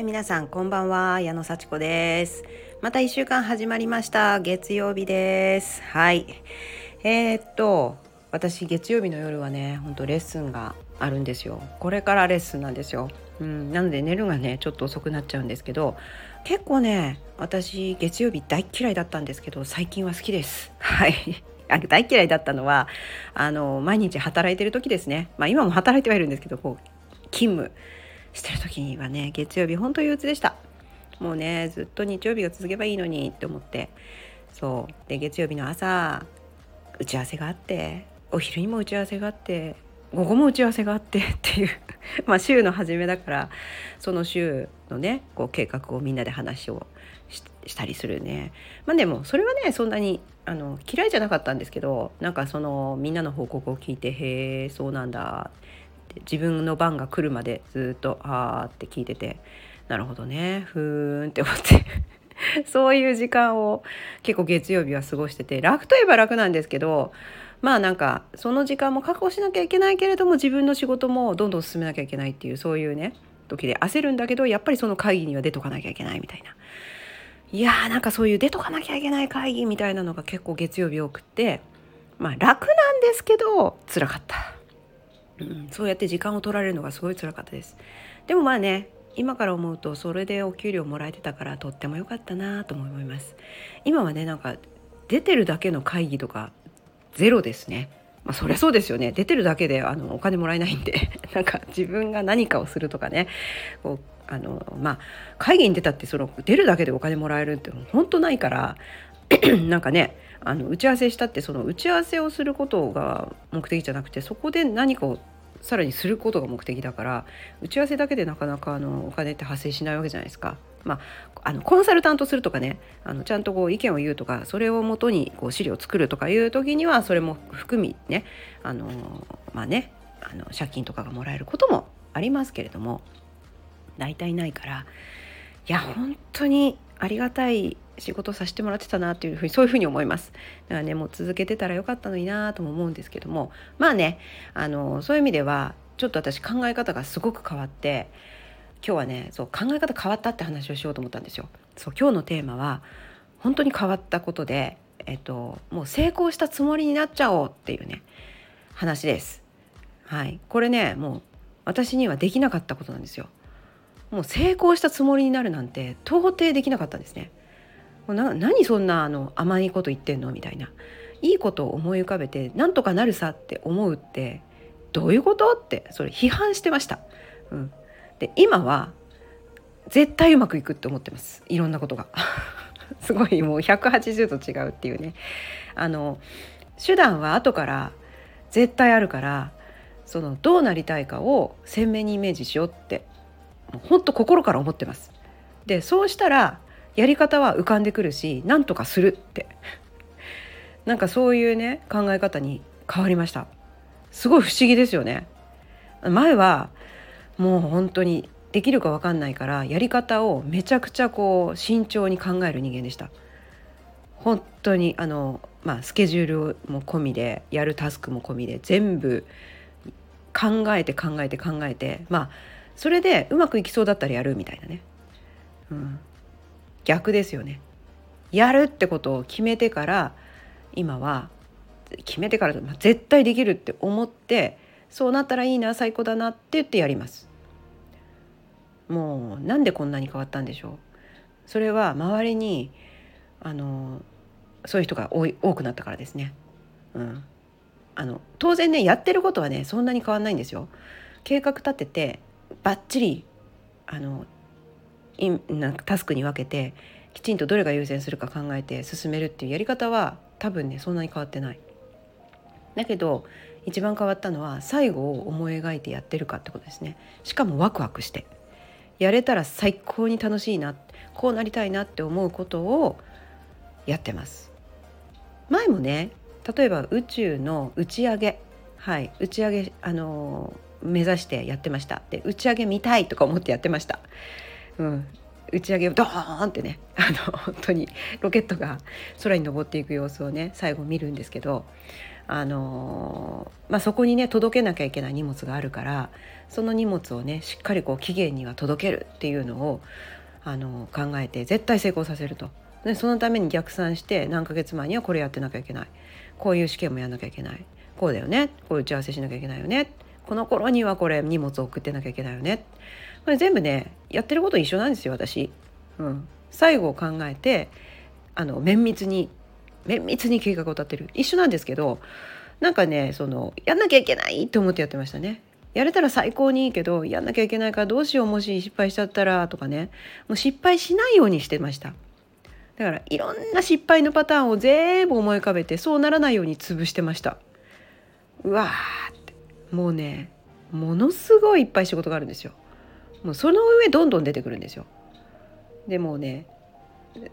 え皆さんこんばんは。矢野幸子です。また1週間始まりました。月曜日です。はい。えー、っと私月曜日の夜はねほんとレッスンがあるんですよ。これからレッスンなんですよ。うんなので寝るがねちょっと遅くなっちゃうんですけど結構ね私月曜日大嫌いだったんですけど最近は好きです。はい。大嫌いだったのはあの毎日働いてる時ですね。まあ今も働いてはいるんですけどこう勤務。してる時にはね月曜日ほんと憂鬱でした。もうねずっと日曜日が続けばいいのにって思って。そう。で月曜日の朝打ち合わせがあってお昼にも打ち合わせがあって午後も打ち合わせがあって っていうまあ週の初めだからその週のねこう計画をみんなで話をしたりするね。まあでもそれはねそんなにあの嫌いじゃなかったんですけどなんかそのみんなの報告を聞いてへえそうなんだ。って自分の番が来るまでずっとあーって聞いててなるほどねふーんって思って そういう時間を結構月曜日は過ごしてて楽といえば楽なんですけどまあなんかその時間も確保しなきゃいけないけれども自分の仕事もどんどん進めなきゃいけないっていうそういうね時で焦るんだけどやっぱりその会議には出とかなきゃいけないみたいな。いやーなんかそういう出とかなきゃいけない会議みたいなのが結構月曜日多くってまあ楽なんですけど辛かった。うん、そうやって時間を取られるのがすごい辛かったです。でもまあね今から思うとそれでお給料もらえてたからとっても良かったなと思います。今はねなんか出てるだけの会議とかゼロですね。まあ、そりゃそうですよね。出てるだけであのお金もらえないんで。なんか自分が何かをするとかね。こうあのまあ会議に出たってその出るだけでお金もらえるって本当ないから なんかねあの打ち合わせしたってその打ち合わせをすることが目的じゃなくてそこで何かをさらにすることが目的だから打ち合わせだけでなかなかあのお金って発生しないわけじゃないですか。まあ、あのコンサルタントするとかねあのちゃんとこう意見を言うとかそれをもとにこう資料を作るとかいう時にはそれも含みねあのまあねあの借金とかがもらえることもありますけれども大体ないからや本当にありがたい仕事させてもらってたなっていうふうにそういうふうに思います。だからねもう続けてたらよかったのになとも思うんですけども。まあねあのそういう意味ではちょっと私考え方がすごく変わって今日はねそう考え方変わったって話をしようと思ったんですよ。そう今日のテーマは本当に変わったことでえっともう成功したつもりになっちゃおうっていうね話です。はい。これねもう私にはできなかったことなんですよ。もう成功したつもりになるなんて到底できなかったんですね。もうな何そんなあの甘いこと言ってんのみたいないいことを思い浮かべてなんとかなるさって思うってどういうことってそれ批判してました。うん、で今は絶対うまくいくって思ってますいろんなことが。すごいもう180度違うっていうねあの手段は後から絶対あるからそのどうなりたいかを鮮明にイメージしようって本当心から思ってます。でそうしたらやり方は浮かんでくるし何とかするって。なんかそういうね考え方に変わりました。すごい不思議ですよね。前はもう本当にできるか分かんないからやり方をめちゃくちゃこう慎重に考える人間でした。本当にあのまあスケジュールも込みでやるタスクも込みで全部考えて考えて考えてまあそれでうまくいきそうだったらやるみたいなね、うん、逆ですよね。やるってことを決めてから今は決めてから絶対できるって思ってそうなったらいいな最高だなって言ってやります。もうなんでこんなに変わったんでしょう。それは周りにあのそういう人が多い多くなったからですね、うん、あの当然ねやってることはねそんなに変わんないんですよ。計画立ててバッチリあのなんかタスクに分けてきちんとどれが優先するか考えて進めるっていうやり方は多分ねそんなに変わってない。だけど一番変わったのは最後を思い描いてやってるかってことですね。しかもワクワクしてやれたら最高に楽しいなこうなりたいなって思うことをやってます。前もね例えば宇宙の打ち上げはい打ち上げあの目指してやってました。で打ち上げ見たいとか思ってやってました、うん、打ち上げをドーンってねあの本当にロケットが空に登っていく様子をね最後見るんですけどあのまあ、そこにね届けなきゃいけない荷物があるからその荷物をねしっかりこう期限には届けるっていうのをあの考えて絶対成功させると。でそのために逆算して何ヶ月前にはこれやってなきゃいけない。こういう試験もやんなきゃいけない。こうだよね。こういう打ち合わせしなきゃいけないよね。この頃にはこれ荷物送ってなきゃいけないよね。これ全部ねやってること一緒なんですよ私。うん、最後を考えてあの綿密に綿密に計画を立てる。一緒なんですけどなんかねそのやんなきゃいけないと思ってやってましたね。やれたら最高にいいけどやんなきゃいけないからどうしようもし失敗しちゃったらとかね。もう失敗しないようにしてました。だからいろんな失敗のパターンを全部思い浮かべてそうならないように潰してました。うわーもうねものすごいいっぱい仕事があるんですよ。もうその上どんどん出てくるんですよ。でもうね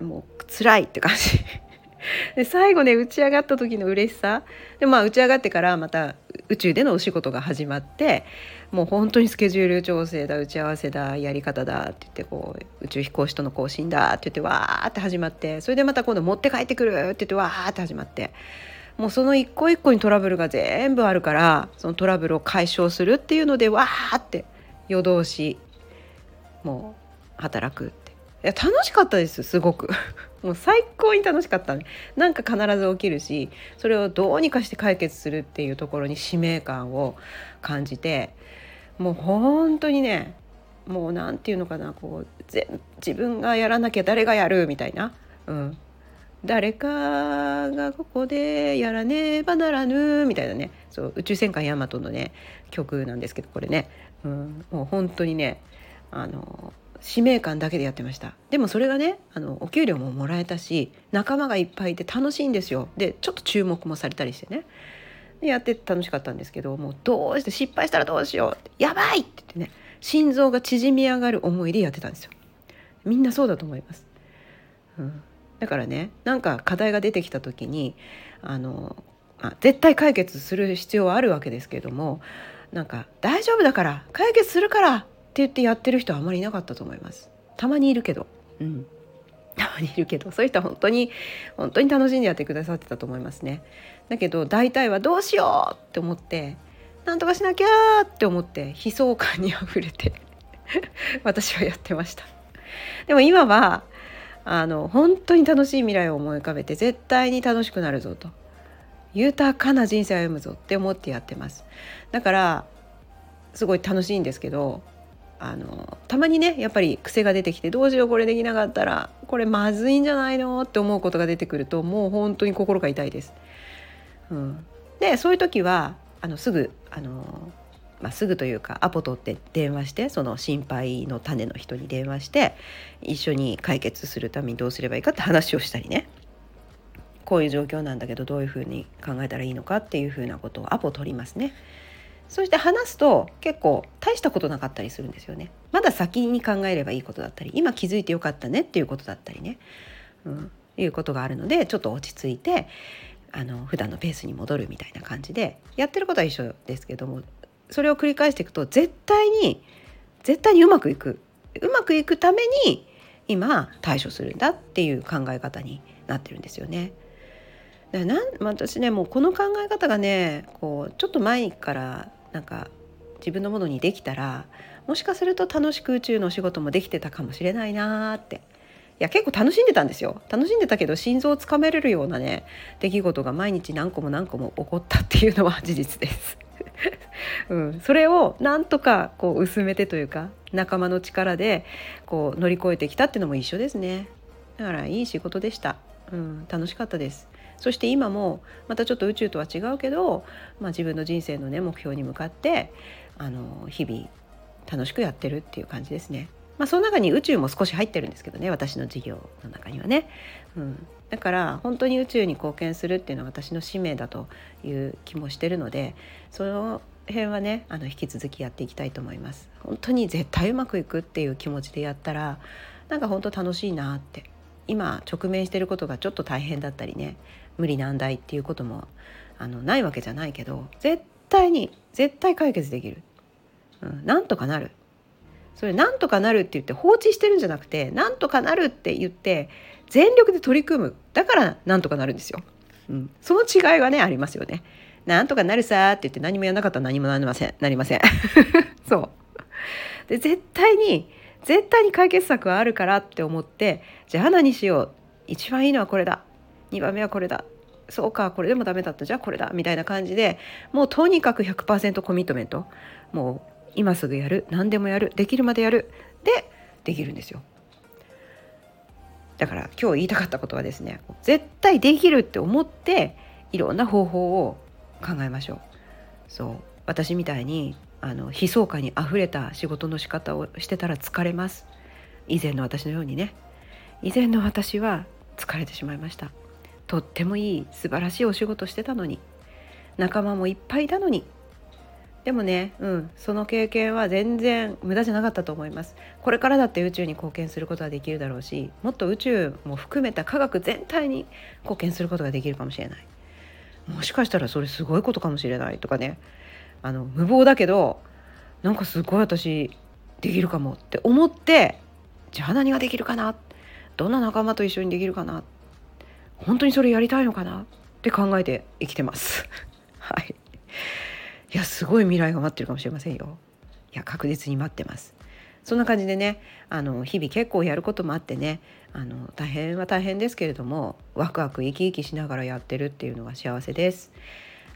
もう辛いって感じ。で最後ね打ち上がった時の嬉しさ。でまあ打ち上がってからまた宇宙でのお仕事が始まってもう本当にスケジュール調整だ打ち合わせだやり方だって言ってこう宇宙飛行士との更新だって言ってわーって始まってそれでまた今度持って帰ってくるって言ってわーって始まって。もうその一個一個にトラブルが全部あるからそのトラブルを解消するっていうのでわーって夜通しもう働くって。いや楽しかったですすごく。もう最高に楽しかったねなんか必ず起きるしそれをどうにかして解決するっていうところに使命感を感じてもう本当にねもう何て言うのかなこう自分がやらなきゃ誰がやるみたいな、うん、誰かがここでやらねばならぬみたいなねそう宇宙戦艦ヤマトのね曲なんですけどこれね、うん、もう本当にねあの使命感だけでやってました。でもそれがねあのお給料ももらえたし仲間がいっぱいいて楽しいんですよ。でちょっと注目もされたりしてね。でやって楽しかったんですけどもうどうして失敗したらどうしようってやばいって言ってね心臓が縮み上がる思いでやってたんですよ。みんなそうだと思います、うん、だからねなんか課題が出てきた時にあの、まあ、絶対解決する必要はあるわけですけどもなんか大丈夫だから解決するからって言ってやってる人はあまりいなかったと思います。たまにいるけど。うん。たまにいるけど。そういう人は本当に本当に楽しんでやってくださってたと思いますね。だけど大体はどうしようって思ってなんとかしなきゃって思って悲壮感にあふれて 私はやってました。でも今はあの本当に楽しい未来を思い浮かべて絶対に楽しくなるぞと。豊かな人生を歩むぞって思ってやってます。だからすごい楽しいんですけどあのたまにねやっぱり癖が出てきてどうしようこれできなかったらこれまずいんじゃないのって思うことが出てくるともう本当に心が痛いです。うん、でそういう時はあのすぐあの、まあ、すぐというかアポ取って電話してその心配の種の人に電話して一緒に解決するためにどうすればいいかって話をしたりねこういう状況なんだけどどういうふうに考えたらいいのかっていうふうなことをアポ取りますね。そして話すと結構大したことなかったりするんですよね。まだ先に考えればいいことだったり今気づいてよかったねっていうことだったりね、うん、いうことがあるのでちょっと落ち着いてあの普段のペースに戻るみたいな感じでやってることは一緒ですけどもそれを繰り返していくと絶対に絶対にうまくいくうまくいくために今対処するんだっていう考え方になってるんですよね。だなん私ねもうこの考え方がねこうちょっと前からなんか自分のものにできたらもしかすると楽しく宇宙の仕事もできてたかもしれないなーっていや結構楽しんでたんですよ楽しんでたけど心臓をつかめれるようなね出来事が毎日何個も何個も起こったっていうのは事実です。うん、それをなんとかこう薄めてというか仲間の力でこう乗り越えてきたっていうのも一緒ですね。だからいい仕事でした、うん、楽しかったです。そして今もまたちょっと宇宙とは違うけど、まあ、自分の人生のね目標に向かってあの日々楽しくやってるっていう感じですね。まあ、その中に宇宙も少し入ってるんですけどね私の事業の中にはね、うん、だから本当に宇宙に貢献するっていうのは私の使命だという気もしてるのでその辺はねあの引き続きやっていきたいと思います。本当に絶対うまくいくっていう気持ちでやったらなんか本当楽しいなって。今直面してることがちょっと大変だったりね無理難題っていうこともあのないわけじゃないけど絶対に絶対解決できる、うん、なんとかなる。それなんとかなるって言って放置してるんじゃなくてなんとかなるって言って全力で取り組む。だからなんとかなるんですよ。うん、その違いはねありますよね。なんとかなるさって言って何もやらなかったら何もなりません。なりませんそう。で絶対に絶対に解決策はあるからって思ってじゃあ何しよう。一番いいのはこれだ。2番目はこれだ。そうかこれでもダメだった。じゃあこれだ。みたいな感じでもうとにかく100%コミットメント。もう今すぐやる。何でもやる。できるまでやる。でできるんですよ。だから今日言いたかったことはですね絶対できるって思っていろんな方法を考えましょう。そう。私みたいにあの悲壮感にあふれた仕事の仕方をしてたら疲れます。以前の私のようにね。以前の私は疲れてしまいました。とってもいい素晴らしいお仕事してたのに。仲間もいっぱいいたのに。でもね、うん、その経験は全然無駄じゃなかったと思います。これからだって宇宙に貢献することができるだろうしもっと宇宙も含めた科学全体に貢献することができるかもしれない。もしかしたらそれすごいことかもしれないとかねあの無謀だけどなんかすごい私できるかもって思ってじゃあ何ができるかな？どんな仲間と一緒にできるかな？本当にそれやりたいのかなって考えて生きてます。はい。いやすごい未来が待ってるかもしれませんよ。いや確実に待ってます。そんな感じでねあの日々結構やることもあってねあの大変は大変ですけれどもワクワク生き生きしながらやってるっていうのが幸せです。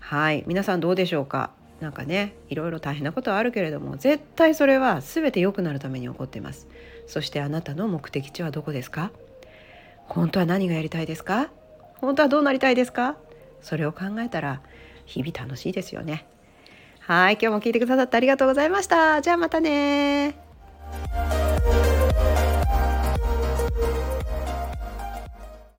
はい。皆さんどうでしょうか？なんかねいろいろ大変なことはあるけれども絶対それは全て良くなるために起こっています。そしてあなたの目的地はどこですか？本当は何がやりたいですか？本当はどうなりたいですか？それを考えたら日々楽しいですよね。はい。今日も聞いてくださってありがとうございました。じゃあまたね Thank you.